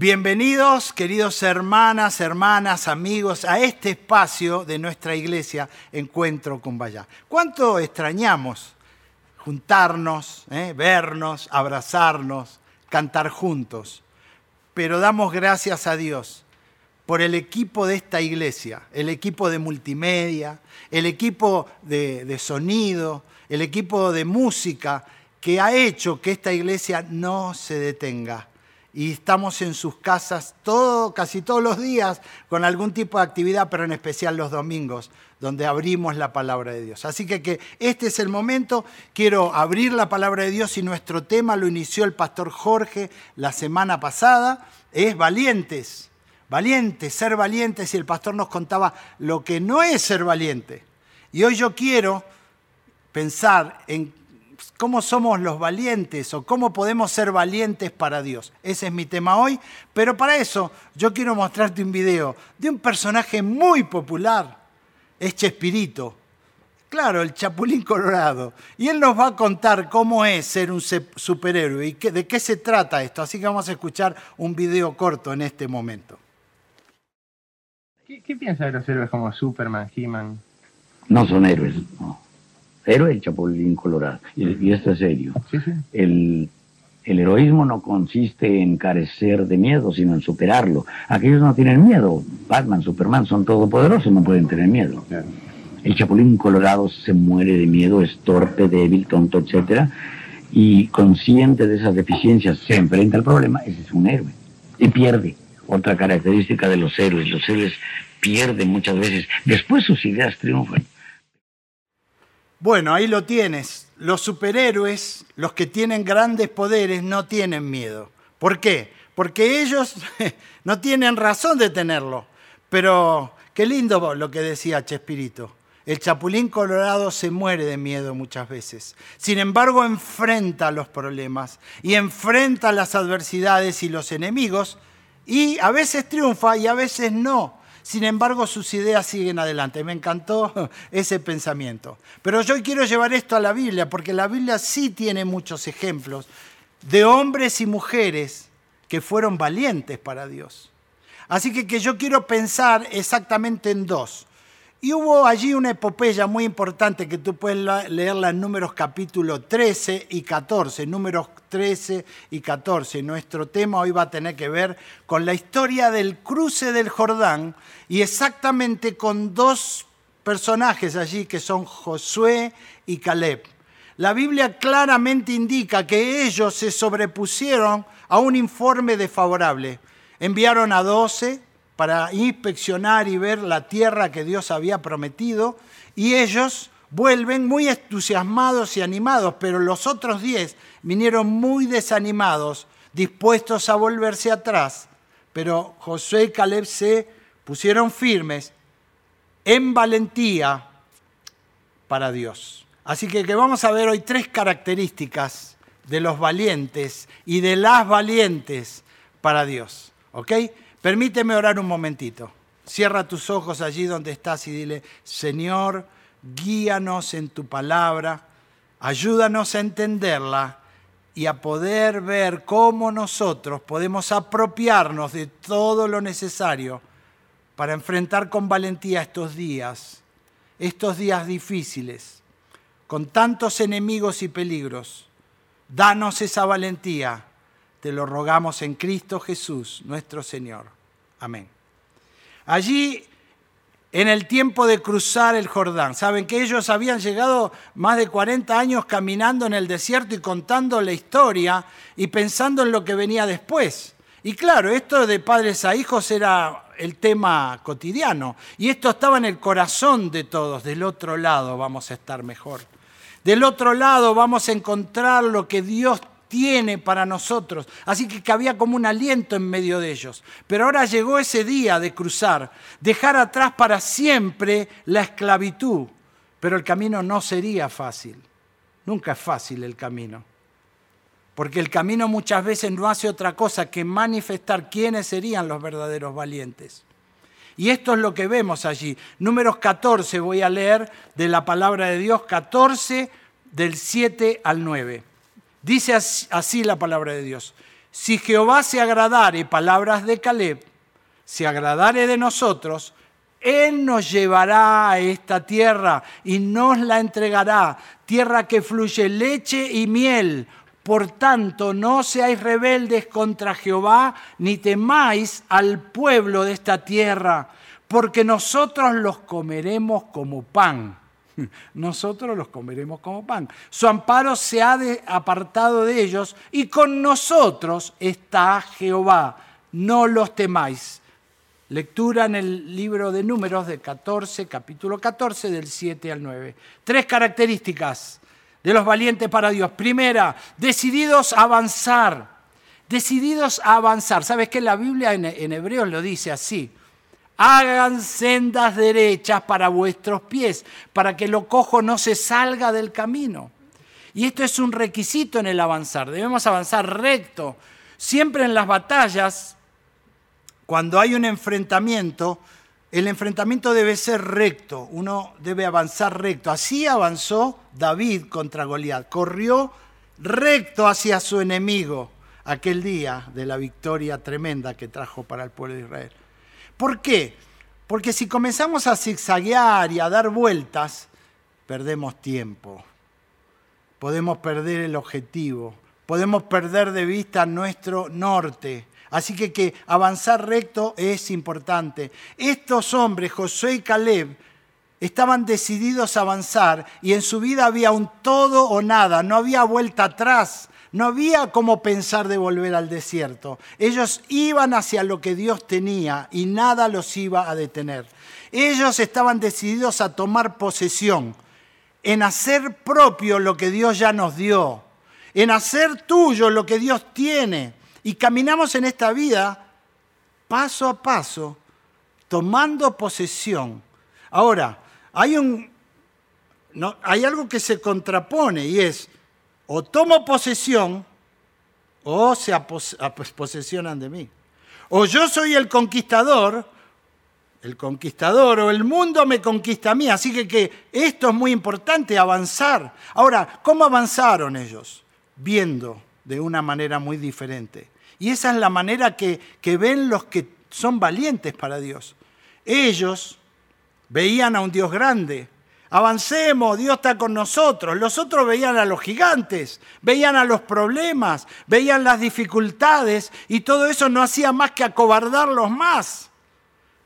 Bienvenidos, queridos hermanas, hermanas, amigos, a este espacio de nuestra iglesia, Encuentro con Vaya. ¿Cuánto extrañamos juntarnos, eh, vernos, abrazarnos, cantar juntos? Pero damos gracias a Dios por el equipo de esta iglesia, el equipo de multimedia, el equipo de sonido, el equipo de música, que ha hecho que esta iglesia no se detenga y estamos en sus casas todo, casi todos los días con algún tipo de actividad, pero en especial los domingos, donde abrimos la palabra de Dios. Así que, que este es el momento, quiero abrir la palabra de Dios y nuestro tema lo inició el pastor Jorge la semana pasada, es valientes, valientes, ser valientes y el pastor nos contaba lo que no es ser valiente. Y hoy yo quiero pensar en cómo somos los valientes o cómo podemos ser valientes para Dios. Ese es mi tema hoy, pero para eso yo quiero mostrarte un video de un personaje muy popular, es Chespirito. Claro, el Chapulín Colorado. Y él nos va a contar cómo es ser un superhéroe y de qué se trata esto. Así que vamos a escuchar un video corto en este momento. ¿Qué, piensa de los héroes como Superman, He-Man? No son héroes, no pero el Chapulín Colorado. Y, esto es serio. El, heroísmo no consiste en carecer de miedo, sino en superarlo. Aquellos no tienen miedo. Batman, Superman son todopoderosos, no pueden tener miedo. El Chapulín Colorado se muere de miedo, es torpe, débil, tonto, etc. Y consciente de esas deficiencias, se enfrenta al problema, ese es un héroe. Y pierde. Otra característica de los héroes. Los héroes pierden muchas veces. Después sus ideas triunfan. Bueno, ahí lo tienes. Los superhéroes, los que tienen grandes poderes, no tienen miedo. ¿Por qué? Porque ellos no tienen razón de tenerlo. Pero qué lindo lo que decía Chespirito. El chapulín colorado se muere de miedo muchas veces. Sin embargo, enfrenta los problemas y enfrenta las adversidades y los enemigos y a veces triunfa y a veces no. Sin embargo, sus ideas siguen adelante. Me encantó ese pensamiento. Pero yo quiero llevar esto a la Biblia, porque la Biblia sí tiene muchos ejemplos de hombres y mujeres que fueron valientes para Dios. Así que, que yo quiero pensar exactamente en dos. Y hubo allí una epopeya muy importante que tú puedes leerla en números capítulo 13 y 14, números 13 y 14. Nuestro tema hoy va a tener que ver con la historia del cruce del Jordán y exactamente con dos personajes allí que son Josué y Caleb. La Biblia claramente indica que ellos se sobrepusieron a un informe desfavorable. Enviaron a doce para inspeccionar y ver la tierra que Dios había prometido, y ellos vuelven muy entusiasmados y animados, pero los otros diez vinieron muy desanimados, dispuestos a volverse atrás. Pero Josué y Caleb se pusieron firmes en valentía para Dios. Así que, que vamos a ver hoy tres características de los valientes y de las valientes para Dios. ¿Ok? Permíteme orar un momentito. Cierra tus ojos allí donde estás y dile, Señor, guíanos en tu palabra, ayúdanos a entenderla y a poder ver cómo nosotros podemos apropiarnos de todo lo necesario para enfrentar con valentía estos días, estos días difíciles, con tantos enemigos y peligros. Danos esa valentía te lo rogamos en Cristo Jesús, nuestro Señor. Amén. Allí, en el tiempo de cruzar el Jordán, saben que ellos habían llegado más de 40 años caminando en el desierto y contando la historia y pensando en lo que venía después. Y claro, esto de padres a hijos era el tema cotidiano. Y esto estaba en el corazón de todos. Del otro lado vamos a estar mejor. Del otro lado vamos a encontrar lo que Dios tiene para nosotros. Así que había como un aliento en medio de ellos. Pero ahora llegó ese día de cruzar, dejar atrás para siempre la esclavitud. Pero el camino no sería fácil. Nunca es fácil el camino. Porque el camino muchas veces no hace otra cosa que manifestar quiénes serían los verdaderos valientes. Y esto es lo que vemos allí. Números 14 voy a leer de la palabra de Dios, 14 del 7 al 9. Dice así la palabra de Dios. si Jehová se agradare, palabras de Caleb, se agradare de nosotros, Él nos llevará a esta tierra y nos la entregará, tierra que fluye leche y miel. Por tanto, no seáis rebeldes contra Jehová, ni temáis al pueblo de esta tierra, porque nosotros los comeremos como pan. Nosotros los comeremos como pan. Su amparo se ha apartado de ellos y con nosotros está Jehová. No los temáis. Lectura en el libro de números de 14, capítulo 14, del 7 al 9. Tres características de los valientes para Dios. Primera, decididos a avanzar. Decididos a avanzar. ¿Sabes que la Biblia en Hebreos lo dice así? Hagan sendas derechas para vuestros pies, para que lo cojo no se salga del camino. Y esto es un requisito en el avanzar. Debemos avanzar recto. Siempre en las batallas, cuando hay un enfrentamiento, el enfrentamiento debe ser recto. Uno debe avanzar recto. Así avanzó David contra Goliat. Corrió recto hacia su enemigo aquel día de la victoria tremenda que trajo para el pueblo de Israel. ¿Por qué? Porque si comenzamos a zigzaguear y a dar vueltas, perdemos tiempo. Podemos perder el objetivo. Podemos perder de vista nuestro norte. Así que que avanzar recto es importante. Estos hombres, José y Caleb, estaban decididos a avanzar y en su vida había un todo o nada, no había vuelta atrás. No había cómo pensar de volver al desierto. Ellos iban hacia lo que Dios tenía y nada los iba a detener. Ellos estaban decididos a tomar posesión, en hacer propio lo que Dios ya nos dio, en hacer tuyo lo que Dios tiene. Y caminamos en esta vida paso a paso, tomando posesión. Ahora, hay, un, no, hay algo que se contrapone y es, o tomo posesión o se posesionan de mí. O yo soy el conquistador, el conquistador o el mundo me conquista a mí. Así que, esto es muy importante, avanzar. Ahora, ¿cómo avanzaron ellos? Viendo de una manera muy diferente. Y esa es la manera que ven los que son valientes para Dios. Ellos veían a un Dios grande, Avancemos, Dios está con nosotros. Los otros veían a los gigantes, veían a los problemas, veían las dificultades y todo eso no hacía más que acobardarlos más.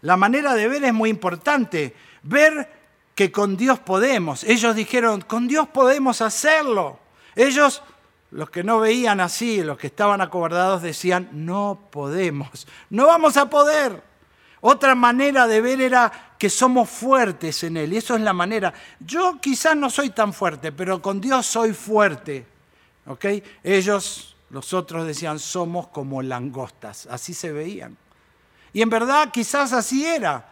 La manera de ver es muy importante. Ver que con Dios podemos. Ellos dijeron, con Dios podemos hacerlo. Ellos, los que no veían así, los que estaban acobardados, decían, no podemos, no vamos a poder. Otra manera de ver era que somos fuertes en Él. Y eso es la manera. Yo quizás no soy tan fuerte, pero con Dios soy fuerte. ¿Ok? Ellos, los otros decían, somos como langostas. Así se veían. Y en verdad quizás así era.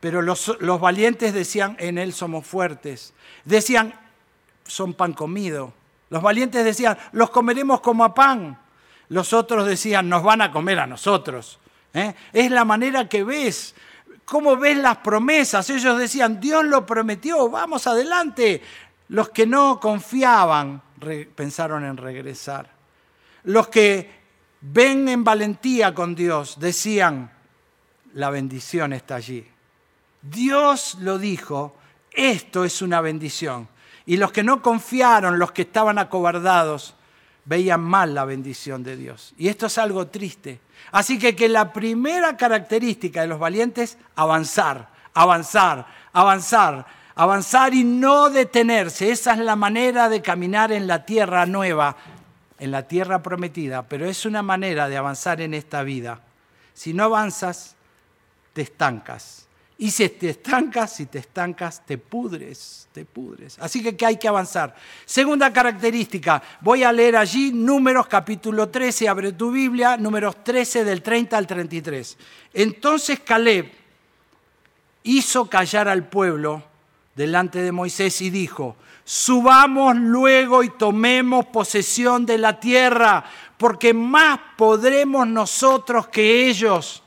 Pero los, los valientes decían, en Él somos fuertes. Decían, son pan comido. Los valientes decían, los comeremos como a pan. Los otros decían, nos van a comer a nosotros. ¿eh? Es la manera que ves. ¿Cómo ves las promesas? Ellos decían, Dios lo prometió, vamos adelante. Los que no confiaban pensaron en regresar. Los que ven en valentía con Dios decían, la bendición está allí. Dios lo dijo, esto es una bendición. Y los que no confiaron, los que estaban acobardados, veían mal la bendición de Dios. Y esto es algo triste. Así que, que la primera característica de los valientes, avanzar, avanzar, avanzar, avanzar y no detenerse. Esa es la manera de caminar en la tierra nueva, en la tierra prometida, pero es una manera de avanzar en esta vida. Si no avanzas, te estancas. Y si te estancas, si te estancas, te pudres, te pudres. Así que, hay que avanzar. Segunda característica, voy a leer allí números capítulo 13, abre tu Biblia, números 13 del 30 al 33. Entonces Caleb hizo callar al pueblo delante de Moisés y dijo, subamos luego y tomemos posesión de la tierra, porque más podremos nosotros que ellos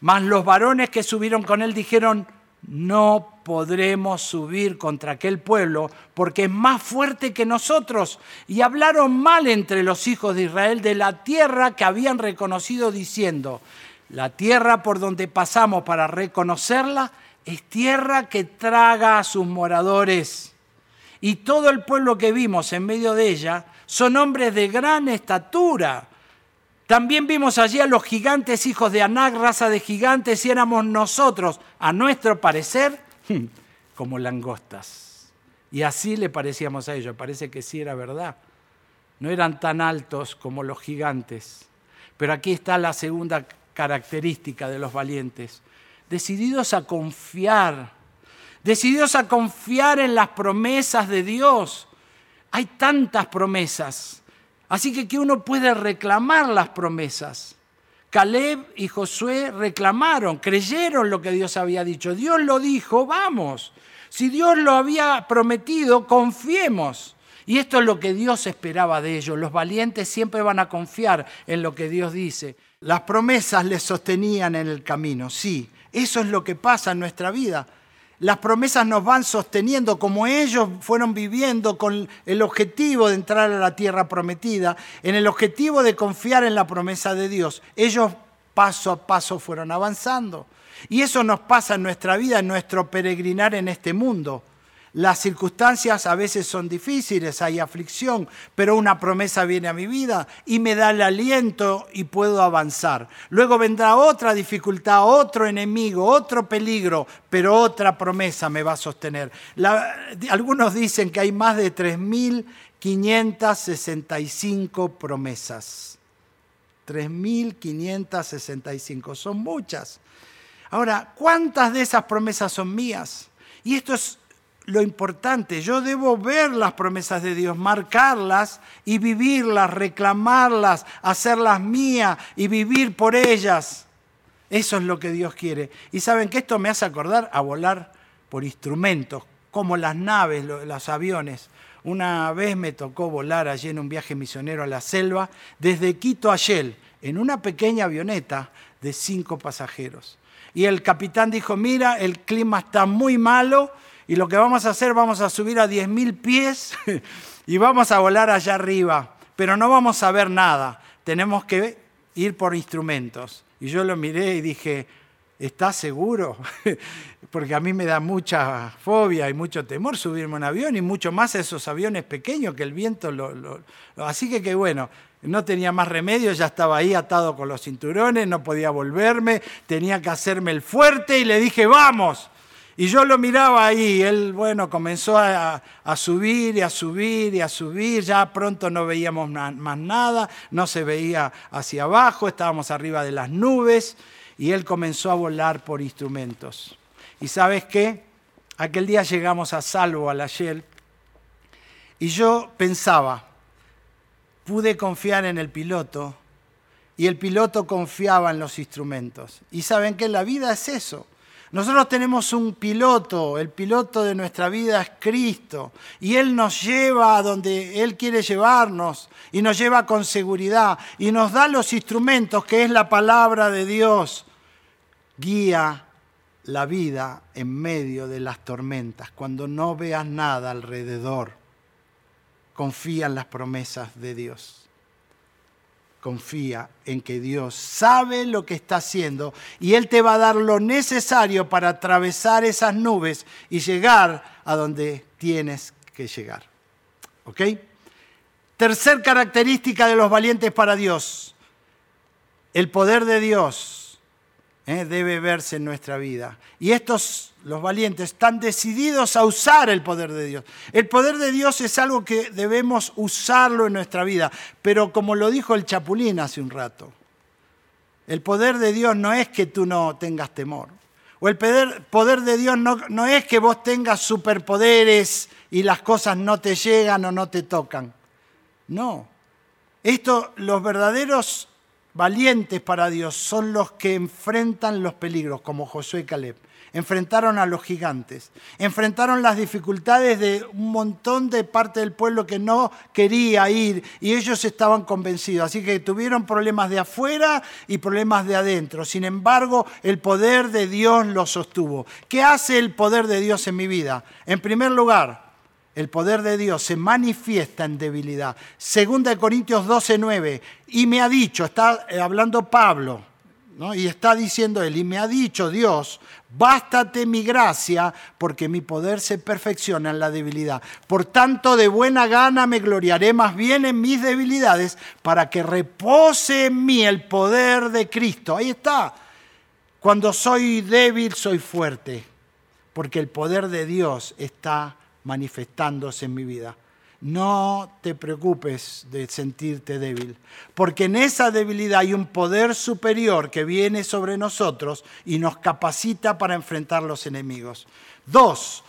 mas los varones que subieron con él dijeron, no podremos subir contra aquel pueblo porque es más fuerte que nosotros. Y hablaron mal entre los hijos de Israel de la tierra que habían reconocido diciendo, la tierra por donde pasamos para reconocerla es tierra que traga a sus moradores. Y todo el pueblo que vimos en medio de ella son hombres de gran estatura. También vimos allí a los gigantes hijos de Anac, raza de gigantes, y éramos nosotros, a nuestro parecer, como langostas. Y así le parecíamos a ellos, parece que sí era verdad. No eran tan altos como los gigantes. Pero aquí está la segunda característica de los valientes. Decididos a confiar, decididos a confiar en las promesas de Dios. Hay tantas promesas, así que que uno puede reclamar las promesas. Caleb y Josué reclamaron, creyeron lo que Dios había dicho. Dios lo dijo, vamos. Si Dios lo había prometido, confiemos. Y esto es lo que Dios esperaba de ellos. Los valientes siempre van a confiar en lo que Dios dice. Las promesas les sostenían en el camino, sí. Eso es lo que pasa en nuestra vida. Las promesas nos van sosteniendo como ellos fueron viviendo con el objetivo de entrar a la tierra prometida, en el objetivo de confiar en la promesa de Dios. Ellos paso a paso fueron avanzando. Y eso nos pasa en nuestra vida, en nuestro peregrinar en este mundo. Las circunstancias a veces son difíciles, hay aflicción, pero una promesa viene a mi vida y me da el aliento y puedo avanzar. Luego vendrá otra dificultad, otro enemigo, otro peligro, pero otra promesa me va a sostener. algunos dicen que hay más de 3.565 promesas. 3.565, son muchas. Ahora, ¿cuántas de esas promesas son mías? Y esto es lo importante. Yo debo ver las promesas de Dios, marcarlas y vivirlas, reclamarlas, hacerlas mías y vivir por ellas. Eso es lo que Dios quiere. Y saben que esto me hace acordar a volar por instrumentos, como las naves, los aviones. Una vez me tocó volar allí en un viaje misionero a la selva, desde Quito a Shell, en una pequeña avioneta de cinco pasajeros. Y el capitán dijo, mira, el clima está muy malo, y lo que vamos a hacer, vamos a subir a 10.000 pies y vamos a volar allá arriba, pero no vamos a ver nada, tenemos que ir por instrumentos. Y yo lo miré y dije, ¿estás seguro? Porque a mí me da mucha fobia y mucho temor subirme a un avión y mucho más esos aviones pequeños que el viento. Así que que bueno, no tenía más remedio, ya estaba ahí atado con los cinturones, no podía volverme, tenía que hacerme el fuerte y le dije, vamos. Y yo lo miraba ahí, él, bueno, comenzó a, subir y a subir y a subir, ya pronto no veíamos más nada, no se veía hacia abajo, estábamos arriba de las nubes y él comenzó a volar por instrumentos. ¿Y sabes qué? Aquel día llegamos a salvo a la Shell y yo pensaba, pude confiar en el piloto y el piloto confiaba en los instrumentos. Y saben que la vida es eso. Nosotros tenemos un piloto, el piloto de nuestra vida es Cristo, y Él nos lleva a donde Él quiere llevarnos, y nos lleva con seguridad, y nos da los instrumentos, que es la palabra de Dios. Guía la vida en medio de las tormentas, cuando no veas nada alrededor. Confía en las promesas de Dios confía en que Dios sabe lo que está haciendo y Él te va a dar lo necesario para atravesar esas nubes y llegar a donde tienes que llegar. ¿Ok? Tercer característica de los valientes para Dios, el poder de Dios ¿eh? debe verse en nuestra vida. Y estos, los valientes, están decididos a usar el poder de Dios. El poder de Dios es algo que debemos usarlo en nuestra vida, pero como lo dijo el Chapulín hace un rato, el poder de Dios no es que tú no tengas temor. O el poder, poder de Dios no, no es que vos tengas superpoderes y las cosas no te llegan o no te tocan. No. Esto, los verdaderos valientes para Dios son los que enfrentan los peligros, como Josué y Caleb. enfrentaron a los gigantes, enfrentaron las dificultades de un montón de parte del pueblo que no quería ir y ellos estaban convencidos. Así que tuvieron problemas de afuera y problemas de adentro. Sin embargo, el poder de Dios los sostuvo. ¿Qué hace el poder de Dios en mi vida? En primer lugar, el poder de Dios se manifiesta en debilidad. Segunda de Corintios 12, 9. Y me ha dicho, está hablando Pablo, y está diciendo él, y me ha dicho Dios, bástate mi gracia, porque mi poder se perfecciona en la debilidad. Por tanto, de buena gana me gloriaré más bien en mis debilidades, para que repose en mí el poder de Cristo. Ahí está. Cuando soy débil, soy fuerte, porque el poder de Dios está manifestándose en mi vida. No te preocupes de sentirte débil, porque en esa debilidad hay un poder superior que viene sobre nosotros y nos capacita para enfrentar los enemigos. Dos,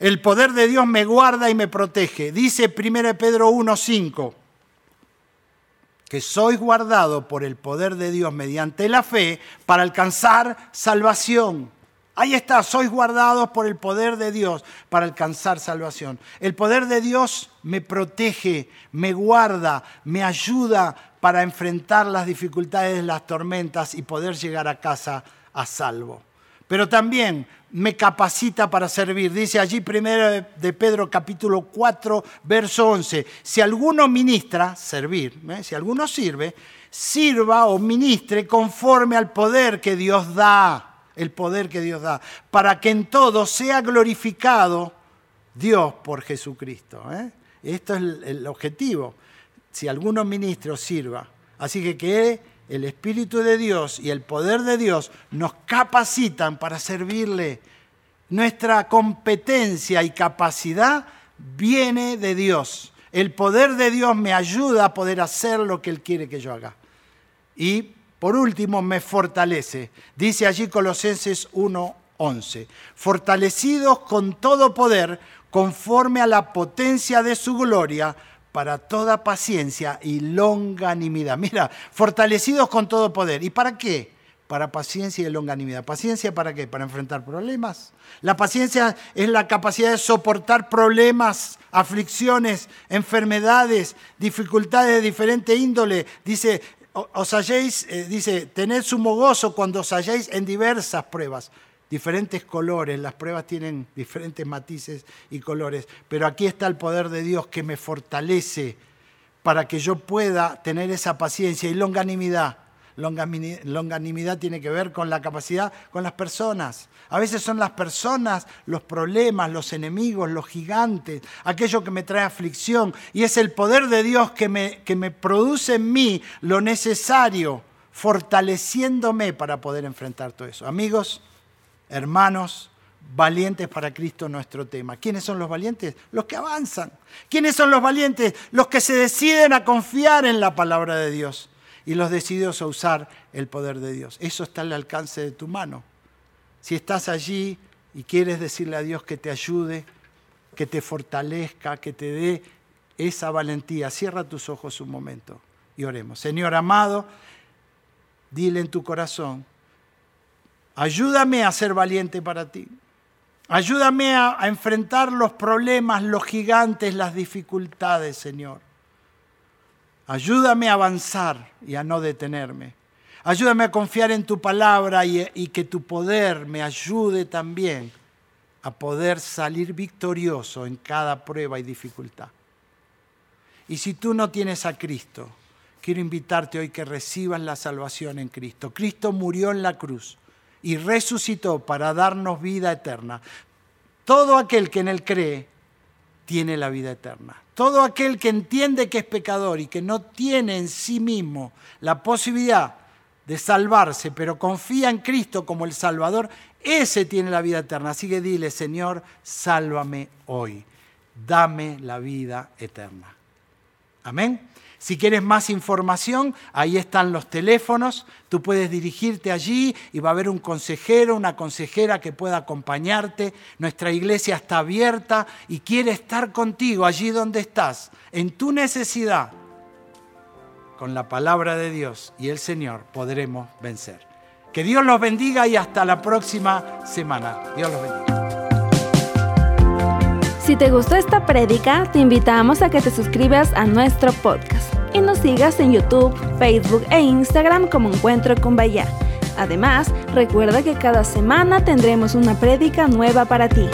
el poder de Dios me guarda y me protege. Dice 1 Pedro 1.5 que sois guardado por el poder de Dios mediante la fe para alcanzar salvación. Ahí está, sois guardados por el poder de Dios para alcanzar salvación. El poder de Dios me protege, me guarda, me ayuda para enfrentar las dificultades, las tormentas y poder llegar a casa a salvo. Pero también me capacita para servir. Dice allí primero de Pedro capítulo 4, verso 11, si alguno ministra, servir, ¿eh? si alguno sirve, sirva o ministre conforme al poder que Dios da el poder que Dios da, para que en todo sea glorificado Dios por Jesucristo. ¿eh? Esto es el, objetivo. Si alguno ministro sirva. Así que que el Espíritu de Dios y el poder de Dios nos capacitan para servirle. Nuestra competencia y capacidad viene de Dios. El poder de Dios me ayuda a poder hacer lo que Él quiere que yo haga. Y por último, me fortalece. Dice allí Colosenses 1:11, fortalecidos con todo poder, conforme a la potencia de su gloria, para toda paciencia y longanimidad. Mira, fortalecidos con todo poder. ¿Y para qué? Para paciencia y longanimidad. ¿Paciencia para qué? Para enfrentar problemas. La paciencia es la capacidad de soportar problemas, aflicciones, enfermedades, dificultades de diferente índole. Dice, os halléis, eh, dice, tened sumo gozo cuando os halléis en diversas pruebas, diferentes colores, las pruebas tienen diferentes matices y colores, pero aquí está el poder de Dios que me fortalece para que yo pueda tener esa paciencia y longanimidad Longanimidad tiene que ver con la capacidad con las personas. A veces son las personas los problemas, los enemigos, los gigantes, aquello que me trae aflicción. Y es el poder de Dios que me, que me produce en mí lo necesario, fortaleciéndome para poder enfrentar todo eso. Amigos, hermanos, valientes para Cristo nuestro tema. ¿Quiénes son los valientes? Los que avanzan. ¿Quiénes son los valientes? Los que se deciden a confiar en la palabra de Dios y los decididos a usar el poder de Dios. Eso está al alcance de tu mano. Si estás allí y quieres decirle a Dios que te ayude, que te fortalezca, que te dé esa valentía, cierra tus ojos un momento y oremos. Señor amado, dile en tu corazón, ayúdame a ser valiente para ti. Ayúdame a, a enfrentar los problemas, los gigantes, las dificultades, Señor. Ayúdame a avanzar y a no detenerme. Ayúdame a confiar en tu palabra y, que tu poder me ayude también a poder salir victorioso en cada prueba y dificultad. Y si tú no tienes a Cristo, quiero invitarte hoy que recibas la salvación en Cristo. Cristo murió en la cruz y resucitó para darnos vida eterna. Todo aquel que en Él cree tiene la vida eterna. Todo aquel que entiende que es pecador y que no tiene en sí mismo la posibilidad de salvarse, pero confía en Cristo como el Salvador, ese tiene la vida eterna. Así que dile, Señor, sálvame hoy, dame la vida eterna. Amén. Si quieres más información, ahí están los teléfonos, tú puedes dirigirte allí y va a haber un consejero, una consejera que pueda acompañarte. Nuestra iglesia está abierta y quiere estar contigo allí donde estás, en tu necesidad. Con la palabra de Dios y el Señor podremos vencer. Que Dios los bendiga y hasta la próxima semana. Dios los bendiga. Si te gustó esta prédica, te invitamos a que te suscribas a nuestro podcast y nos sigas en YouTube, Facebook e Instagram como Encuentro con Bahía. Además, recuerda que cada semana tendremos una prédica nueva para ti.